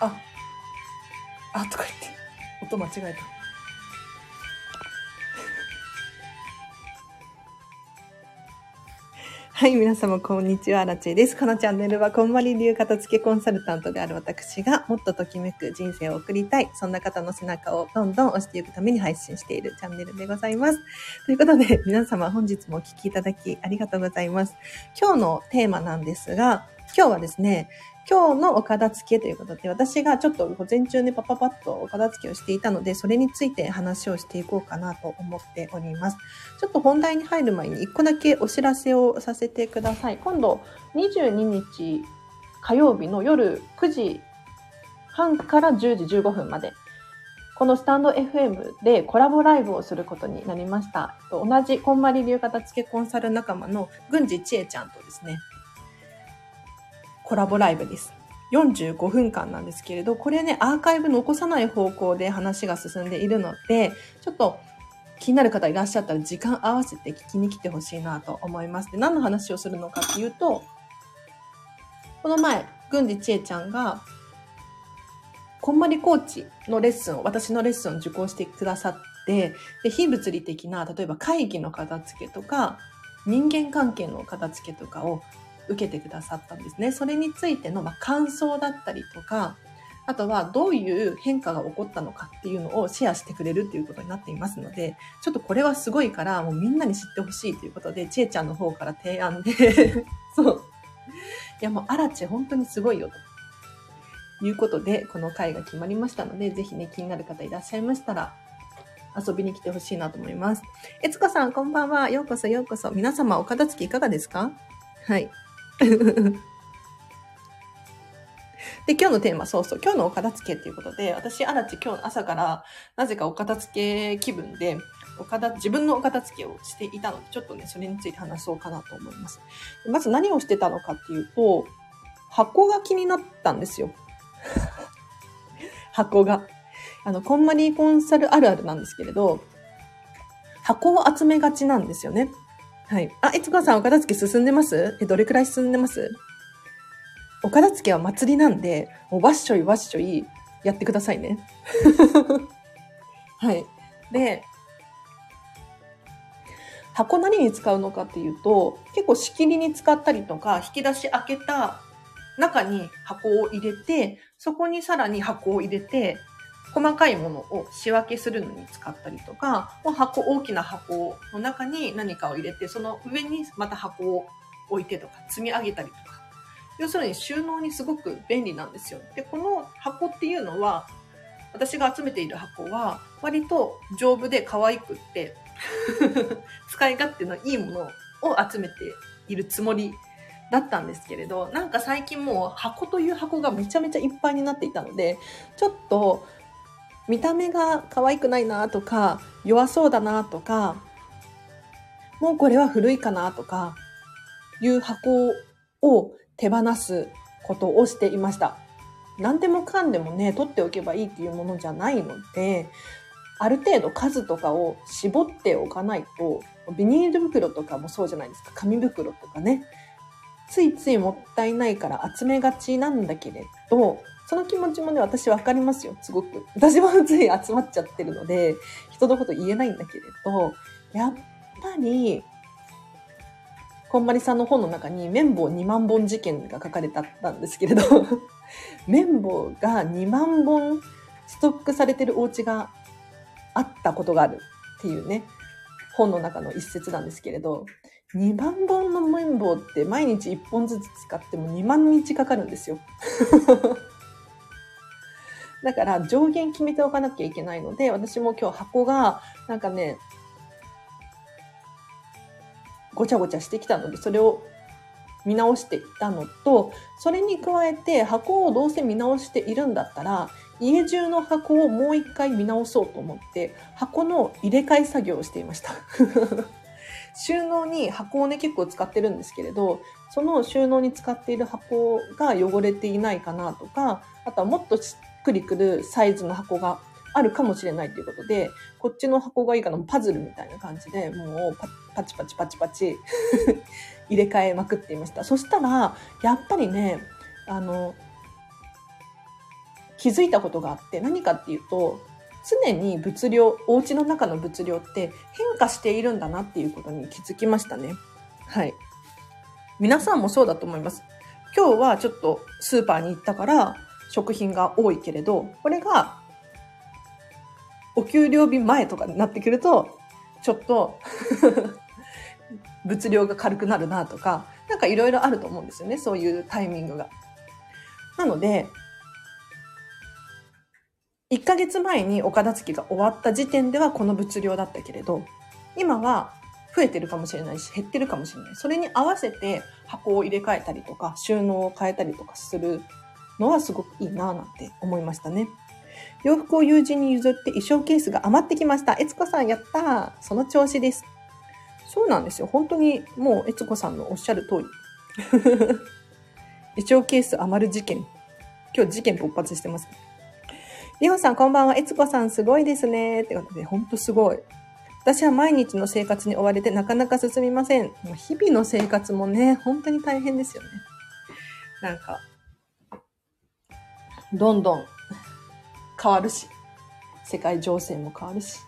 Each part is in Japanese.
あ、あ、とか言って、音間違えた。はい、皆様、こんにちは。ラチェです。このチャンネルは、こんまり流片付けコンサルタントである私が、もっとときめく人生を送りたい、そんな方の背中をどんどん押していくために配信しているチャンネルでございます。ということで、皆様、本日もお聴きいただきありがとうございます。今日のテーマなんですが、今日はですね、今日のお片付けということで、私がちょっと午前中にパパパッとお片付けをしていたので、それについて話をしていこうかなと思っております。ちょっと本題に入る前に1個だけお知らせをさせてください。今度22日火曜日の夜9時半から10時15分まで、このスタンド FM でコラボライブをすることになりました。同じこんまり流片付けコンサル仲間の郡司千恵ちゃんとですね、コラボライブです。45分間なんですけれど、これね、アーカイブ残さない方向で話が進んでいるので、ちょっと気になる方いらっしゃったら時間合わせて聞きに来てほしいなと思います。で、何の話をするのかっていうと、この前、郡司千恵ちゃんが、こんまりコーチのレッスンを、私のレッスンを受講してくださって、で、非物理的な、例えば会議の片付けとか、人間関係の片付けとかを受けてくださったんですね。それについての、ま感想だったりとか、あとはどういう変化が起こったのかっていうのをシェアしてくれるっていうことになっていますので、ちょっとこれはすごいから、もうみんなに知ってほしいということで、ちえちゃんの方から提案で そう。いやもう、アラチェ本当にすごいよと。いうことで、この回が決まりましたので、ぜひね、気になる方いらっしゃいましたら、遊びに来てほしいなと思います。えつこさん、こんばんは。ようこそようこそ。皆様、お片付けいかがですか？はい。で、今日のテーマ、そうそう、今日のお片付けっていうことで、私、あらち今日の朝から、なぜかお片付け気分で、お片、自分のお片付けをしていたので、ちょっとね、それについて話そうかなと思います。まず何をしてたのかっていうと、箱が気になったんですよ。箱が。あの、こんまりコンサルあるあるなんですけれど、箱を集めがちなんですよね。はい。あ、いつこさん、お片付け進んでます？え、どれくらい進んでます？お片付けは祭りなんで、もうわっしょいわっしょいやってくださいね。はい。で、箱何に使うのかっていうと、結構仕切りに使ったりとか、引き出し開けた中に箱を入れて、そこにさらに箱を入れて、細かいものを仕分けするのに使ったりとか、箱、大きな箱の中に何かを入れて、その上にまた箱を置いてとか、積み上げたりとか。要するに収納にすごく便利なんですよ。で、この箱っていうのは、私が集めている箱は、割と丈夫で可愛くって 使い勝手のいいものを集めているつもりだったんですけれど、なんか最近もう箱という箱がめちゃめちゃいっぱいになっていたので、ちょっと見た目が可愛くないなとか、弱そうだなとか、もうこれは古いかなとか、いう箱を手放すことをしていました。何でもかんでもね、取っておけばいいっていうものじゃないので、ある程度数とかを絞っておかないと、ビニール袋とかもそうじゃないですか。紙袋とかね。ついついもったいないから集めがちなんだけれど、その気持ちもね、私わかりますよ、すごく。私もつい集まっちゃってるので、人のこと言えないんだけれど、やっぱり、こんまりさんの本の中に綿棒2万本事件が書かれたんですけれど、綿棒が2万本ストックされてるお家があったことがあるっていうね、本の中の一節なんですけれど、2万本の綿棒って毎日1本ずつ使っても2万日かかるんですよ。だから上限決めておかなきゃいけないので、私も今日箱がなんかね、ごちゃごちゃしてきたので、それを見直していったのと、それに加えて箱をどうせ見直しているんだったら、家中の箱をもう一回見直そうと思って、箱の入れ替え作業をしていました。収納に箱をね、結構使ってるんですけれど、その収納に使っている箱が汚れていないかなとか、あとはもっとくりくるサイズの箱があるかもしれないということで、こっちの箱がいいかな、パズルみたいな感じで、もうパチパチパチパチ 入れ替えまくっていました。そしたら、やっぱりね、あの、気づいたことがあって、何かっていうと、常に物量、お家の中の物量って変化しているんだなっていうことに気づきましたね。はい。皆さんもそうだと思います。今日はちょっとスーパーに行ったから食品が多いけれど、これがお給料日前とかになってくると、ちょっと 物量が軽くなるなとか、なんかいろいろあると思うんですよね。そういうタイミングが。なので、1ヶ月前にお片付けが終わった時点ではこの物量だったけれど、今は増えてるかもしれないし、減ってるかもしれない。それに合わせて箱を入れ替えたりとか、収納を変えたりとかするのはすごくいいなぁなんて思いましたね。洋服を友人に譲って衣装ケースが余ってきました。悦子さんやったその調子です。そうなんですよ。本当にもう悦子さんのおっしゃる通り。衣装ケース余る事件。今日事件勃発してます。りほさんこんばんは。悦子さんすごいですね。ってことで、本当すごい。私は毎日の生活に追われてなかなか進みません。日々の生活もね、本当に大変ですよね。なんか、どんどん変わるし、世界情勢も変わるし。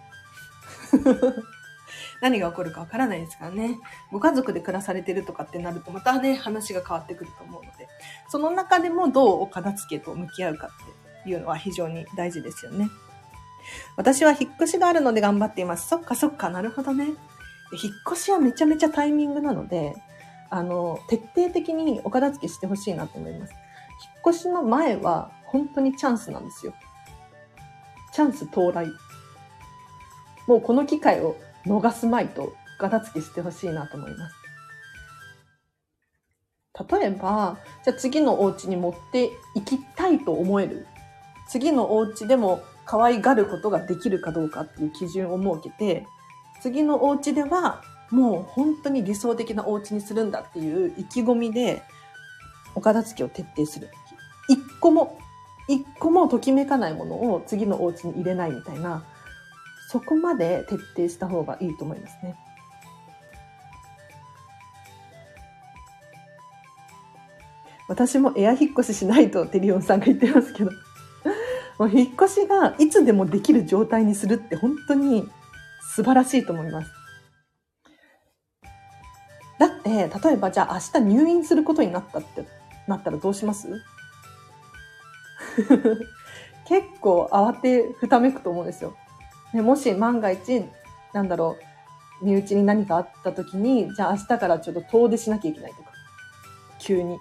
何が起こるかわからないですからね。ご家族で暮らされてるとかってなると、またね、話が変わってくると思うので、その中でもどうお片付けと向き合うかっていうのは非常に大事ですよね。私は引っ越しがあるので頑張っています。そっかそっか、なるほどね。引っ越しはめちゃめちゃタイミングなので、あの、徹底的にお片付けしてほしいなと思います。引っ越しの前は本当にチャンスなんですよ。チャンス到来。もうこの機会を逃すまいと、片付けしてほしいなと思います。例えば、じゃあ次のお家に持って行きたいと思える。次のお家でも可愛がることができるかどうかっていう基準を設けて、次のお家ではもう本当に理想的なお家にするんだっていう意気込みで、お片付けを徹底する。一個も、一個もときめかないものを次のお家に入れないみたいな、そこまで徹底した方がいいと思いますね。私もエア引っ越ししないとテリオンさんが言ってますけど。もう引っ越しがいつでもできる状態にするって本当に素晴らしいと思います。だって、例えばじゃあ明日入院することになったってなったらどうします？結構慌てふためくと思うんですよ。ね、もし万が一、なんだろう、身内に何かあった時に、じゃあ明日からちょっと遠出しなきゃいけないとか。急に。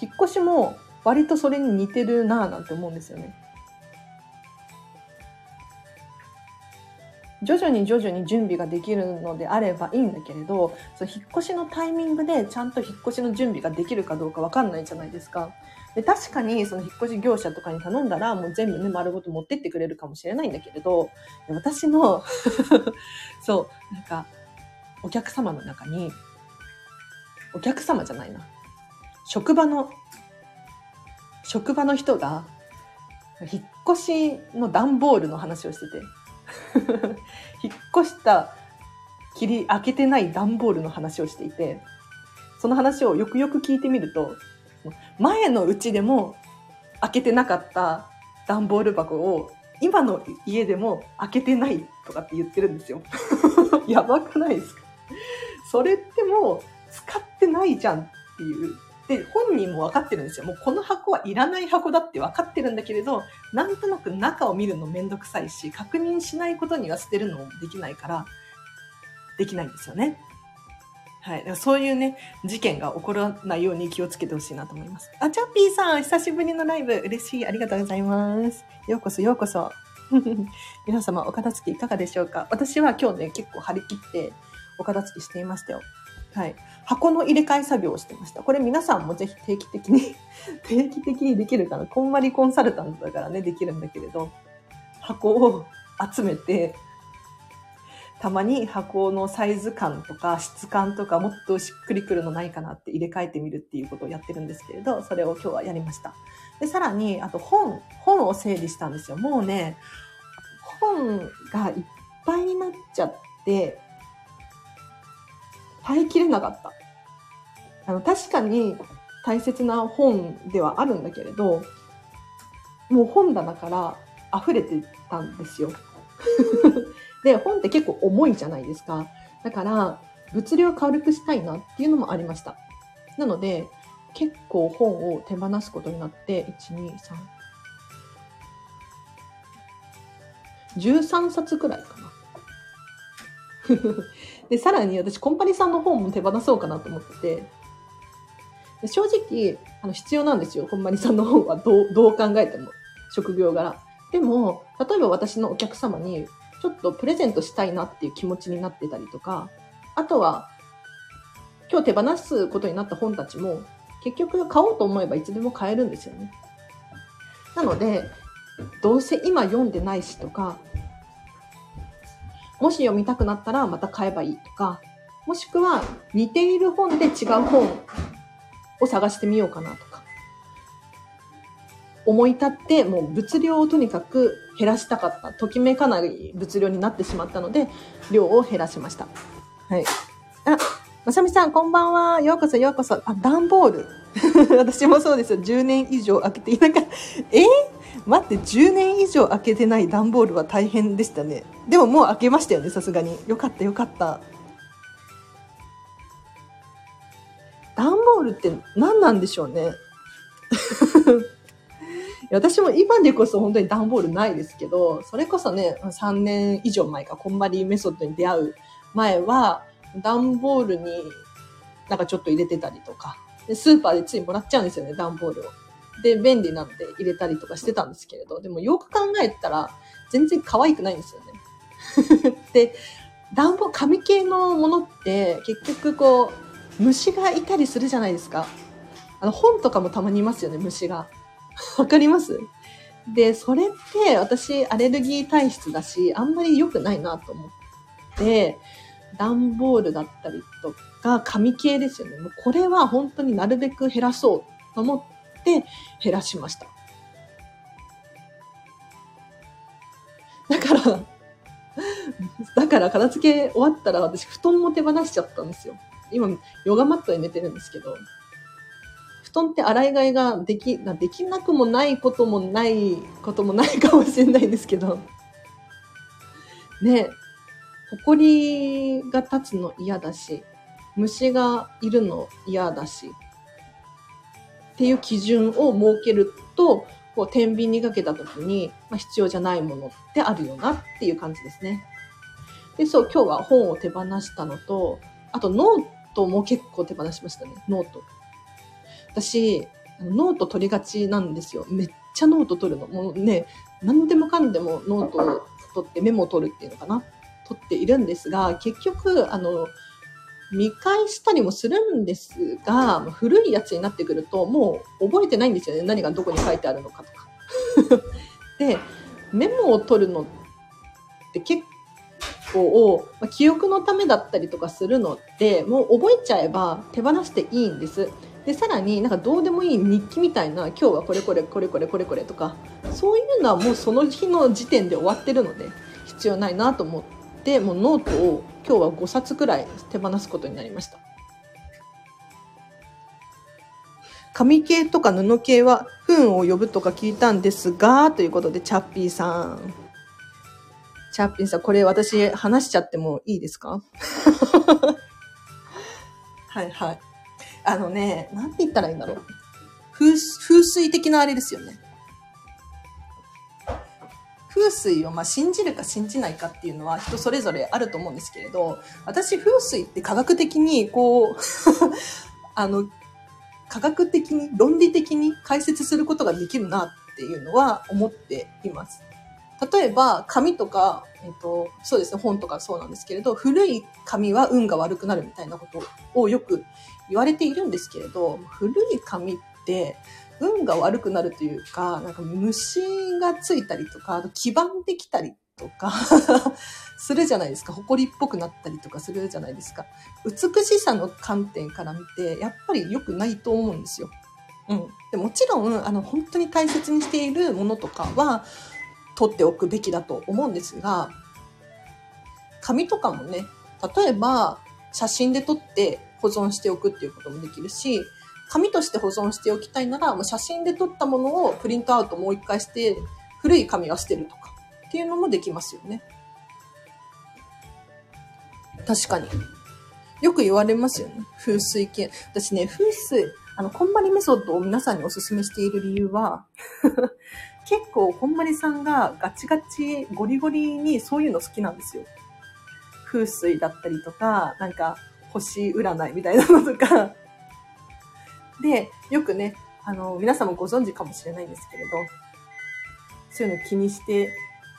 引っ越しも割とそれに似てるなぁなんて思うんですよね。徐々に徐々に準備ができるのであればいいんだけれど、その引っ越しのタイミングでちゃんと引っ越しの準備ができるかどうかわかんないじゃないですか。で確かにその引っ越し業者とかに頼んだらもう全部ね丸ごと持ってってくれるかもしれないんだけれど、私の そう、なんかお客様の中に、お客様じゃないな。職場の職場の人が、引っ越しの段ボールの話をしてて、引っ越した切り開けてない段ボールの話をしていて、その話をよくよく聞いてみると、前のうちでも開けてなかった段ボール箱を今の家でも開けてないとかって言ってるんですよ。やばくないですか？それってもう使ってないじゃんっていうで、本人も分かってるんですよ。もうこの箱はいらない箱だって分かってるんだけれど、なんとなく中を見るのめんどくさいし、確認しないことには捨てるのもできないから、できないんですよね。はい。そういうね、事件が起こらないように気をつけてほしいなと思います。あ、チャッピーさん、久しぶりのライブ。嬉しい。ありがとうございます。ようこそ、ようこそ。皆様、お片付けいかがでしょうか？私は今日ね、結構張り切ってお片付けしていましたよ。はい。箱の入れ替え作業をしてました。これ皆さんもぜひ定期的に 定期的にできるかな。こんまりコンサルタントだからね、できるんだけれど、箱を集めて、たまに箱のサイズ感とか質感とかもっとしっくりくるのないかなって入れ替えてみるっていうことをやってるんですけれど、それを今日はやりました。で、さらに、あと本、本を整理したんですよ。もうね、本がいっぱいになっちゃって、耐えきれなかった。あの、確かに大切な本ではあるんだけれど、もう本棚から溢れてたんですよ。で、本って結構重いじゃないですか。だから、物量軽くしたいなっていうのもありました。なので、結構本を手放すことになって、1、2、3、13冊くらいかな。で、さらに私、コンパニさんの本も手放そうかなと思ってて、正直、あの、必要なんですよ。コンパニさんの本はどう、どう考えても。職業柄。でも、例えば私のお客様に、ちょっとプレゼントしたいなっていう気持ちになってたりとか、あとは、今日手放すことになった本たちも、結局買おうと思えばいつでも買えるんですよね。なので、どうせ今読んでないしとか、もし読みたくなったらまた買えばいいとか、もしくは似ている本で違う本を探してみようかなとか、思い立ってもう物量をとにかく減らしたかった。ときめかない物量になってしまったので、量を減らしました。はい。あ、まさみさん、こんばんは。ようこそ、ようこそ。あ、段ボール。私もそうですよ。10年以上開けていなかった。え？ー、待って、10年以上開けてない段ボールは大変でしたね。でももう開けましたよね、さすがに。よかった、よかった。段ボールって何なんでしょうね。私も今でこそ本当に段ボールないですけど、それこそね、3年以上前か、こんまりメソッドに出会う前は、段ボールになんかちょっと入れてたりとか、でスーパーでついもらっちゃうんですよね、段ボールを。で、便利なんで入れたりとかしてたんですけれど、でもよく考えたら、全然可愛くないんですよね。で、暖房、紙系のものって結局こう、虫がいたりするじゃないですか。あの、本とかもたまにいますよね、虫が。わかります？で、それって私アレルギー体質だし、あんまり良くないなと思って、段ボールだったりとか、紙系ですよね。もうこれは本当になるべく減らそうと思って減らしました。だから、だから片付け終わったら私布団も手放しちゃったんですよ。今、ヨガマットで寝てるんですけど、布団って洗い替えができ、できなくもないこともないこともないかもしれないんですけど、ね、埃が立つの嫌だし、虫がいるの嫌だし、っていう基準を設けると、こう、天秤にかけた時に、まあ、必要じゃないものってあるよなっていう感じですね。で、そう、今日は本を手放したのと、あとノートも結構手放しましたね。ノート。私、ノート取りがちなんですよ。めっちゃノート取るの。もうね、何でもかんでもノートを取ってメモを取るっていうのかな。取っているんですが、結局、あの、見返したりもするんですが、古いやつになってくると、もう覚えてないんですよね。何がどこに書いてあるのかとか。で、メモを取るのって結構、ま、記憶のためだったりとかするので、もう覚えちゃえば手放していいんです。で、さらになんかどうでもいい日記みたいな、今日はこれこれこれこれこれこれとか、そういうのはもうその日の時点で終わってるので、必要ないなと思って、でもうノートを今日は5冊くらい手放すことになりました。紙系とか布系は糞を呼ぶとか聞いたんですが、ということで、チャッピーさん。チャッピーさん、これ私話しちゃってもいいですか？はいはい。あのね、なんて言ったらいいんだろう。風水的なあれですよね。風水をま信じるか信じないかっていうのは人それぞれあると思うんですけれど、私風水って科学的にこう あの、科学的に、論理的に解説することができるなっていうのは思っています。例えば、紙とか、えっ、と、そうですね、本とかそうなんですけれど、古い紙は運が悪くなるみたいなことをよく言われているんですけれど、古い紙って、運が悪くなるというか、なんか虫がついたりとか、あと黄ばんできたりとか するじゃないですか。埃っぽくなったりとかするじゃないですか。美しさの観点から見て、やっぱり良くないと思うんですよ。うん。でもちろん、あの、本当に大切にしているものとかは、取っておくべきだと思うんですが、紙とかもね、例えば、写真で撮って保存しておくっていうこともできるし、紙として保存しておきたいなら、もう写真で撮ったものをプリントアウトもう一回して、古い紙は捨てるとか、っていうのもできますよね。確かに。よく言われますよね。風水系。私ね、風水、あの、こんまりメソッドを皆さんにお勧めしている理由は 結構、こんまりさんがガチガチ、ゴリゴリにそういうの好きなんですよ。風水だったりとか、なんか、星占いみたいなのとか。で、よくね、あの、皆さんもご存知かもしれないんですけれど、そういうの気にして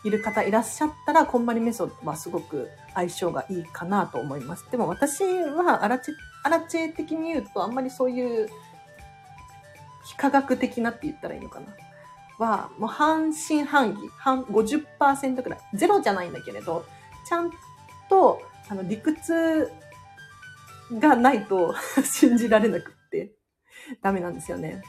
いる方いらっしゃったら、こんまりメソッドはすごく相性がいいかなと思います。でも私はアラチェ、アラチェ的に言うと、あんまりそういう非科学的なって言ったらいいのかな。は、もう半信半疑、半50%くらい。ゼロじゃないんだけれど、ちゃんと、あの、理屈がないと 信じられなく ダメなんですよね。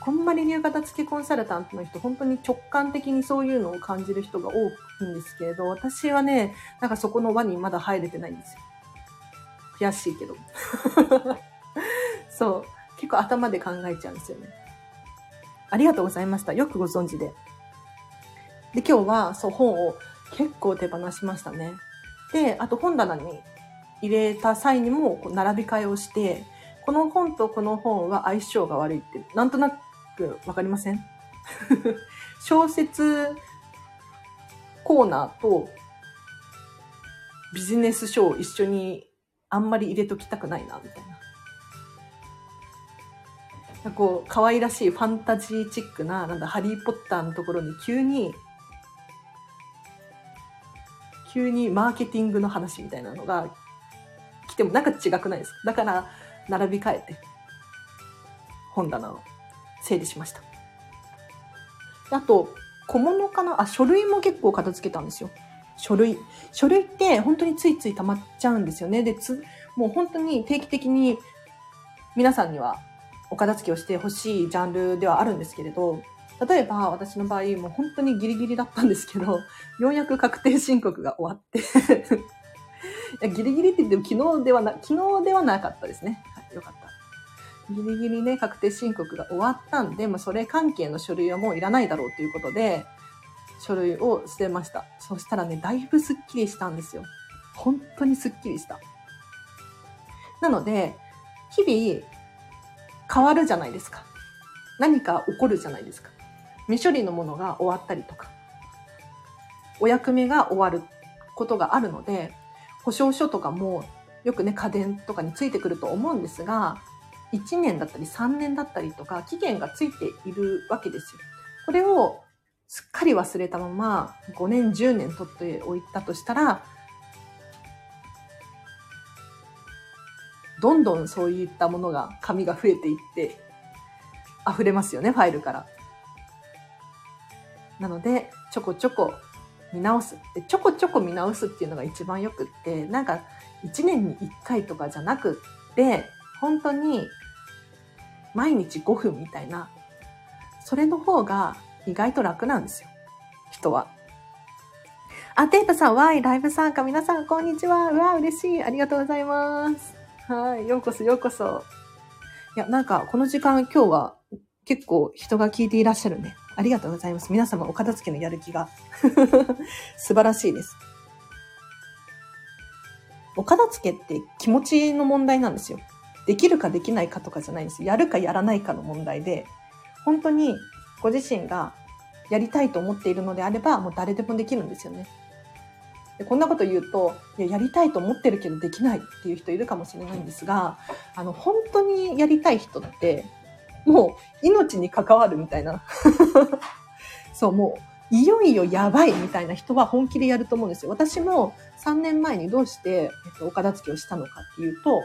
こんまり流型付きコンサルタントの人、本当に直感的にそういうのを感じる人が多いんですけれど、私はね、なんかそこの輪にまだ入れてないんですよ。悔しいけど。そう。結構頭で考えちゃうんですよね。ありがとうございました。よくご存知で。で、今日は、そう、本を結構手放しましたね。で、あと本棚に入れた際にも、並び替えをして、この本とこの本は相性が悪いって、なんとなくわかりません？小説コーナーとビジネス書を一緒にあんまり入れときたくないな、みたいな。なんかこう、可愛らしいファンタジーチックな、なんだ、ハリーポッターのところに急に、急にマーケティングの話みたいなのが来てもなんか違くないですか？だから、並び替えて、本棚を整理しました。あと、小物かな？あ、書類も結構片付けたんですよ。書類。書類って本当についつい溜まっちゃうんですよね。で、つ、もう本当に定期的に皆さんにはお片付けをしてほしいジャンルではあるんですけれど、例えば私の場合もう本当にギリギリだったんですけど、ようやく確定申告が終わって いやギリギリって言っても昨日ではな、昨日ではなかったですね。よかった。ギリギリね、確定申告が終わったんで、まあ、それ関係の書類はもういらないだろうということで、書類を捨てました。そしたらね、だいぶスッキリしたんですよ。本当にスッキリした。なので、日々、変わるじゃないですか。何か起こるじゃないですか。未処理のものが終わったりとか、お役目が終わることがあるので、保証書とかもよくね、家電とかについてくると思うんですが、1年だったり3年だったりとか、期限がついているわけですよ。これをすっかり忘れたまま5年、10年取っておいたとしたら、どんどんそういったものが、紙が増えていって、溢れますよね、ファイルから。なので、ちょこちょこ見直す。で、ちょこちょこ見直すっていうのが一番よくって、なんか、1年に1回とかじゃなくて、本当に、毎日5分みたいな、それの方が意外と楽なんですよ。人は。あ、テータさん、わい、ライブ参加、皆さん、こんにちは。うわ、嬉しい。ありがとうございます。はい、ようこそようこそ。いや、なんか、この時間、今日は結構人が聞いていらっしゃるね。ありがとうございます。皆様、お片付けのやる気が 素晴らしいです。お片付けって気持ちの問題なんですよ。できるかできないかとかじゃないんですやるかやらないかの問題で、本当にご自身がやりたいと思っているのであれば、もう誰でもできるんですよね。でこんなこと言うといや、やりたいと思ってるけどできないっていう人いるかもしれないんですが、あの、本当にやりたい人って、もう命に関わるみたいな。そう、もう、いよいよやばいみたいな人は本気でやると思うんですよ。私も3年前にどうして、えっと、お片付けをしたのかっていうと、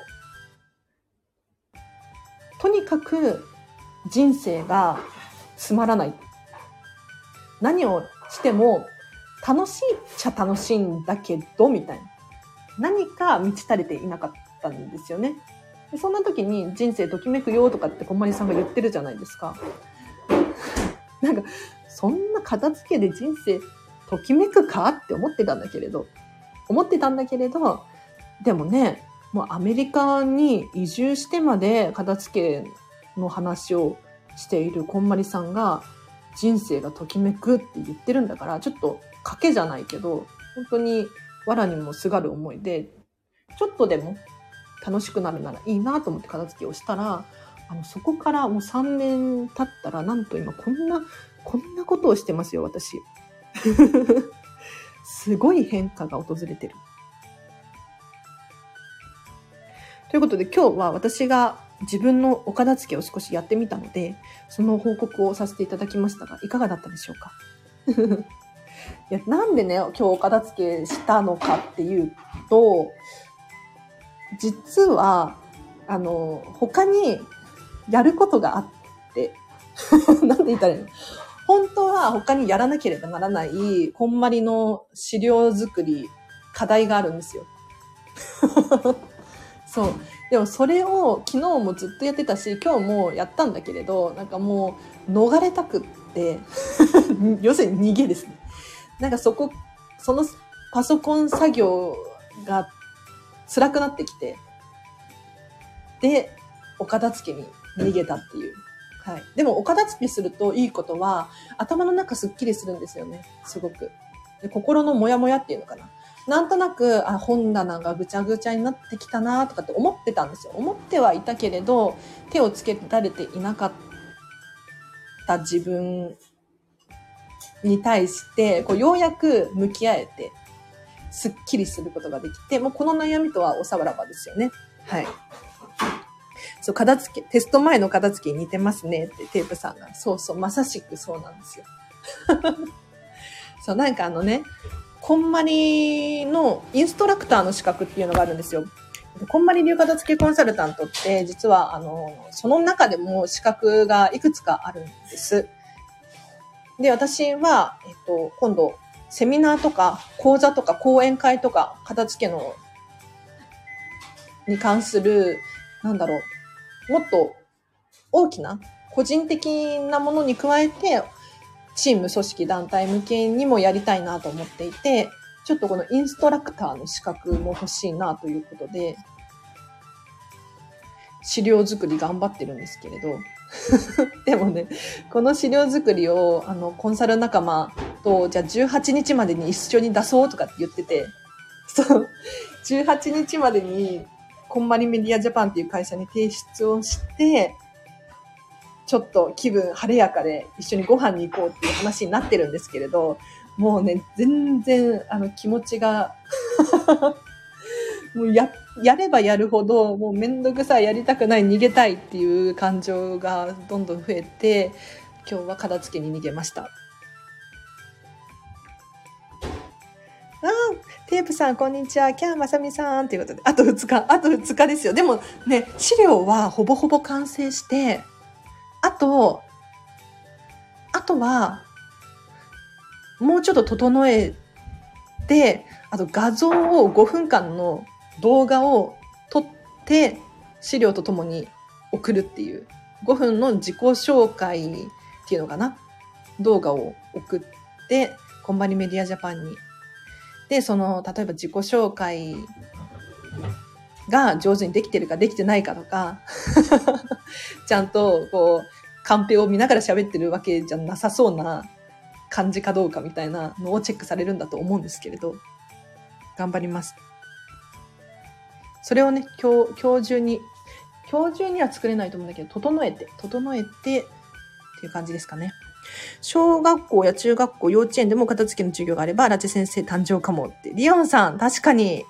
とにかく人生がつまらない。何をしても楽しいっちゃ楽しいんだけど、みたいな。何か満ち足りていなかったんですよね。そんな時に人生ときめくよとかってこんまりさんが言ってるじゃないですか。なんか、そんな片付けで人生ときめくか？って思ってたんだけれど、思ってたんだけれど、でもね、もうアメリカに移住してまで片付けの話をしているこんまりさんが人生がときめくって言ってるんだから、ちょっと賭けじゃないけど、本当に藁にもすがる思いで、ちょっとでも楽しくなるならいいなと思って片付けをしたら、あの、そこからもう3年経ったら、なんと今こんな、こんなことをしてますよ、私。すごい変化が訪れてる。ということで今日は私が自分のお片付けを少しやってみたので、その報告をさせていただきましたが、いかがだったでしょうか？いやなんでね、今日お片付けしたのかっていうと、実は、あの、他にやることがあって、なんて言ったらいいの？本当は他にやらなければならない、こんまりの資料作り、課題があるんですよ。そう。でもそれを昨日もずっとやってたし、今日もやったんだけれど、なんかもう逃れたくって 要するに逃げですね。なんかそこ、そのパソコン作業が辛くなってきて、で、お片付けに逃げたっていう。はい。でも、お片付けするといいことは、頭の中すっきりするんですよね。すごく。で心のモヤモヤっていうのかな。なんとなく、あ、本棚がぐちゃぐちゃになってきたなとかって思ってたんですよ。思ってはいたけれど、手をつけられていなかった自分に対して、こう、ようやく向き合えて、すっきりすることができて、もうこの悩みとはおさわらばですよね。はい。そう、片付け、テスト前の片付けに似てますねってテープさんが。そうそう、まさしくそうなんですよ。そう、なんかあのね、こんまりのインストラクターの資格っていうのがあるんですよ。こんまり流片付けコンサルタントって、実は、あの、その中でも資格がいくつかあるんです。で、私は、えっと、今度、セミナーとか、講座とか、講演会とか、片付けの、に関する、なんだろう、もっと大きな、個人的なものに加えて、チーム、組織、団体向けにもやりたいなと思っていて、ちょっとこのインストラクターの資格も欲しいなということで、資料作り頑張ってるんですけれど、でもね、この資料作りを、あの、コンサル仲間と、じゃあ18日までに一緒に出そうとかって言ってて、そう、18日までに、こんまりメディアジャパンっていう会社に提出をして、ちょっと気分晴れやかで一緒にご飯に行こうっていう話になってるんですけれど、もうね、全然、あの、気持ちが もうや、やればやるほど、もうめんどくさい、やりたくない、逃げたいっていう感情がどんどん増えて、今日は片付けに逃げました。あテープさん、こんにちは。キャーまさみさん。ということで、あと2日、あと2日ですよ。でもね、資料はほぼほぼ完成して、あと、あとは、もうちょっと整えて、あと画像を5分間の動画を撮って資料とともに送るっていう5分の自己紹介っていうのかな？動画を送ってコンバニメディアジャパンにでその例えば自己紹介が上手にできてるかできてないかとか ちゃんとこうカンペを見ながら喋ってるわけじゃなさそうな感じかどうかみたいなのをチェックされるんだと思うんですけれど、頑張ります。それをね、今日、今日中に、今日中には作れないと思うんだけど、整えて、整えてっていう感じですかね。小学校や中学校、幼稚園でも片付けの授業があれば、荒地先生誕生かもって。リオンさん、確かに。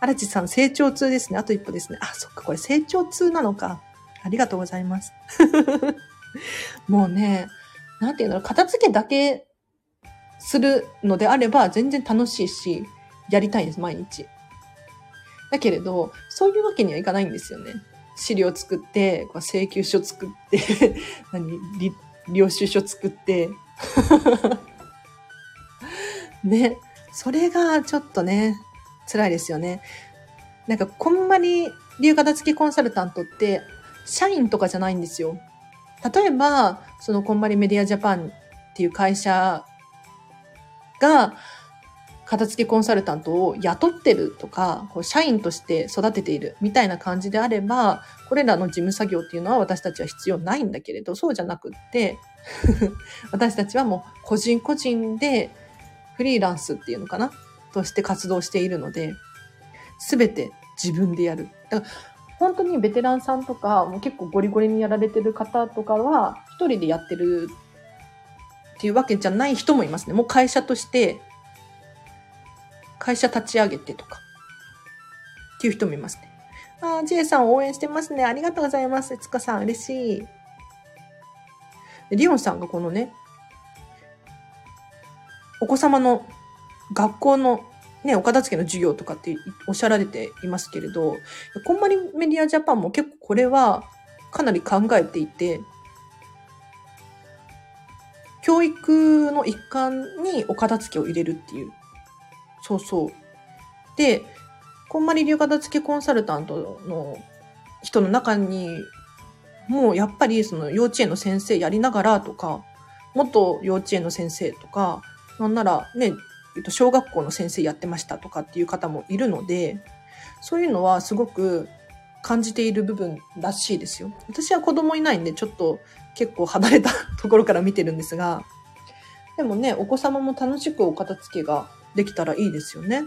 荒地さん、成長痛ですね。あと一歩ですね。あ、そっか、これ成長痛なのか。ありがとうございます。もうね、なんていうの、片付けだけするのであれば全然楽しいし、やりたいんです、毎日。だけれど、そういうわけにはいかないんですよね。資料作って、請求書作って 何、領収書作って。ね、それがちょっとね、辛いですよね。なんか、こんまり流型付きコンサルタントって社員とかじゃないんですよ。例えば、そのこんまりメディアジャパンっていう会社が、片付けコンサルタントを雇ってるとか、こう社員として育てているみたいな感じであれば、これらの事務作業っていうのは私たちは必要ないんだけれど、そうじゃなくって 私たちはもう個人個人でフリーランスっていうのかな？として活動しているので、すべて自分でやる。だから本当にベテランさんとか、もう結構ゴリゴリにやられてる方とかは、一人でやってるっていうわけじゃない人もいますね。もう会社として会社立ち上げてとか、っていう人もいますね。ああ、ジェイさん応援してますね。ありがとうございます。つかさん、嬉しい。リオンさんがこのね、お子様の学校のね、お片付けの授業とかっておっしゃられていますけれど、こんまりメディアジャパンも結構これはかなり考えていて、教育の一環にお片付けを入れるっていうそうそう。で、こんまり流片付けコンサルタントの人の中に、もうやっぱりその幼稚園の先生やりながらとか、元幼稚園の先生とか、なんならね、小学校の先生やってましたとかっていう方もいるので、そういうのはすごく感じている部分らしいですよ。私は子供いないんで、ちょっと結構離れた ところから見てるんですが、でもね、お子様も楽しくお片付けができたらいいですよね。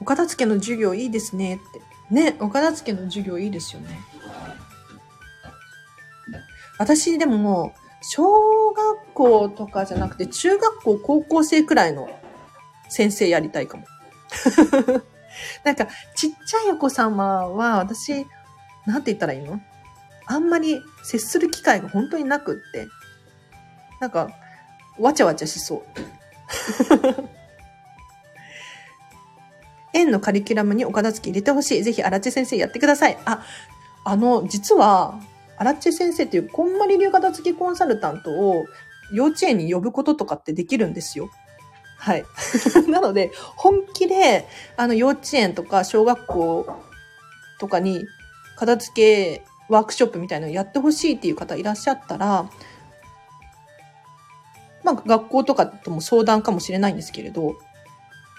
お片付けの授業いいですねって。ね、お片付けの授業いいですよね。私でももう、小学校とかじゃなくて、中学校、高校生くらいの先生やりたいかも。なんか、ちっちゃいお子様は、私、なんて言ったらいいの？あんまり接する機会が本当になくって。なんか、わちゃわちゃしそう。園のカリキュラムにお片付け入れてほしい。ぜひ、荒地先生やってください。あ、あの、実は、荒地先生っていうこんまり流片付けコンサルタントを幼稚園に呼ぶこととかってできるんですよ。はい。なので、本気で、あの、幼稚園とか小学校とかに片付けワークショップみたいなのやってほしいっていう方いらっしゃったら、まあ学校とかとも相談かもしれないんですけれど、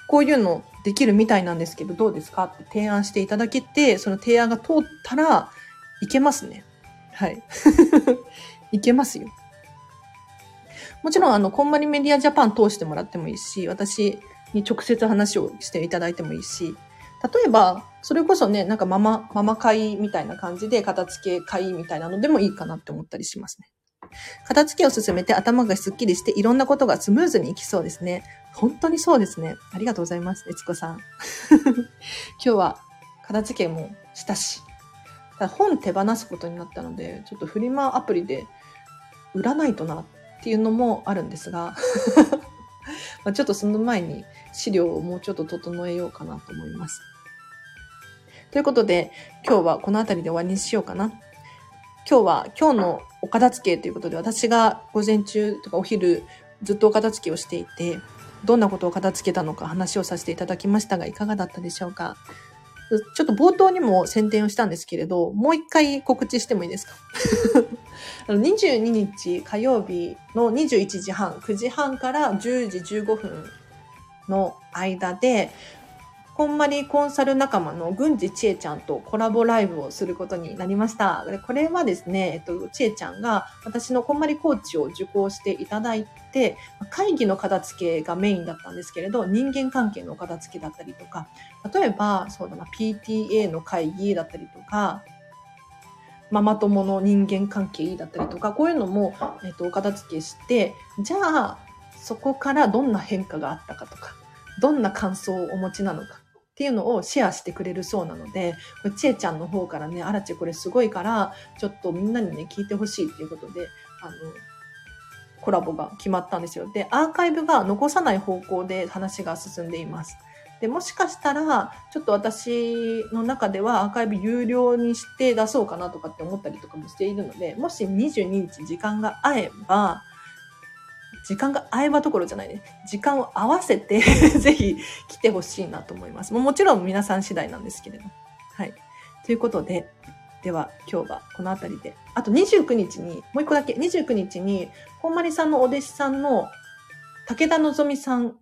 こういうのできるみたいなんですけど、どうですかって提案していただけて、その提案が通ったら、いけますね。はい。いけますよ。もちろん、あの、こんまりメディアジャパン通してもらってもいいし、私に直接話をしていただいてもいいし、例えば、それこそね、なんかママ、ママ会みたいな感じで片付け会みたいなのでもいいかなって思ったりしますね。片付けを進めて頭がスッキリしていろんなことがスムーズにいきそうですね。本当にそうですね。ありがとうございます。えつこさん。今日は片付けもしたし、ただ本手放すことになったので、ちょっとフリマアプリで売らないとなっていうのもあるんですが、まあちょっとその前に資料をもうちょっと整えようかなと思います。ということで、今日はこの辺りで終わりにしようかな。今日は今日のお片付けということで、私が午前中とかお昼ずっとお片付けをしていて、どんなことを片付けたのか話をさせていただきましたが、いかがだったでしょうか？ちょっと冒頭にも宣伝をしたんですけれど、もう一回告知してもいいですか？22日火曜日の21時半、9時半から10時15分の間で、こんまりコンサル仲間の郡司千恵ちゃんとコラボライブをすることになりました。これはですね、えっと、千恵ちゃんが私のこんまりコーチを受講していただいて、会議の片付けがメインだったんですけれど、人間関係の片付けだったりとか、例えば、そうだな、PTA の会議だったりとか、ママ友の人間関係だったりとか、こういうのも、えっと、片付けして、じゃあ、そこからどんな変化があったかとか、どんな感想をお持ちなのか、っていうのをシェアしてくれるそうなので、ちえちゃんの方からね、あらちこれすごいから、ちょっとみんなにね、聞いてほしいっていうことで、あの、コラボが決まったんですよ。で、アーカイブが残さない方向で話が進んでいます。で、もしかしたら、ちょっと私の中ではアーカイブ有料にして出そうかなとかって思ったりとかもしているので、もし22日時間が合えば、時間が合えばどころじゃないね。時間を合わせて ぜひ来てほしいなと思います。ももちろん皆さん次第なんですけれど。はい。ということで、では今日はこの辺りで。あと29日に、もう一個だけ、29日に、本まりさんのお弟子さんの武田のぞみさん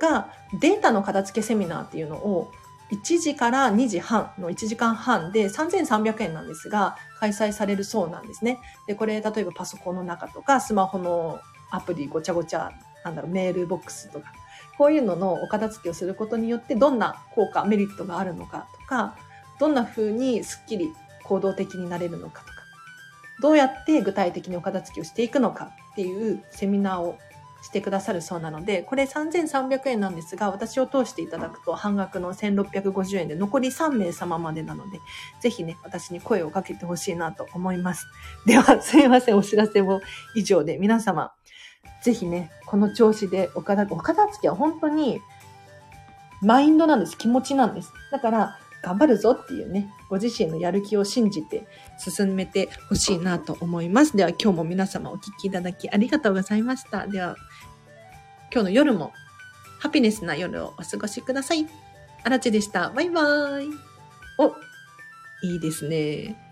がデータの片付けセミナーっていうのを1時から2時半の1時間半で3300円なんですが、開催されるそうなんですね。で、これ、例えばパソコンの中とか、スマホのアプリごちゃごちゃ、なんだろう、メールボックスとか、こういうののお片付けをすることによって、どんな効果、メリットがあるのかとか、どんな風にスッキリ行動的になれるのかとか、どうやって具体的にお片付けをしていくのかっていうセミナーをしてくださるそうなので、これ3300円なんですが、私を通していただくと半額の1650円で残り3名様までなので、ぜひね、私に声をかけてほしいなと思います。では、すいません、お知らせも以上で、皆様、ぜひね、この調子でお片、お片付けは本当にマインドなんです。気持ちなんです。だから、頑張るぞっていうね、ご自身のやる気を信じて進めてほしいなと思います。では今日も皆様お聴きいただきありがとうございました。では、今日の夜もハピネスな夜をお過ごしください。あらちでした。バイバーイ。お、いいですね。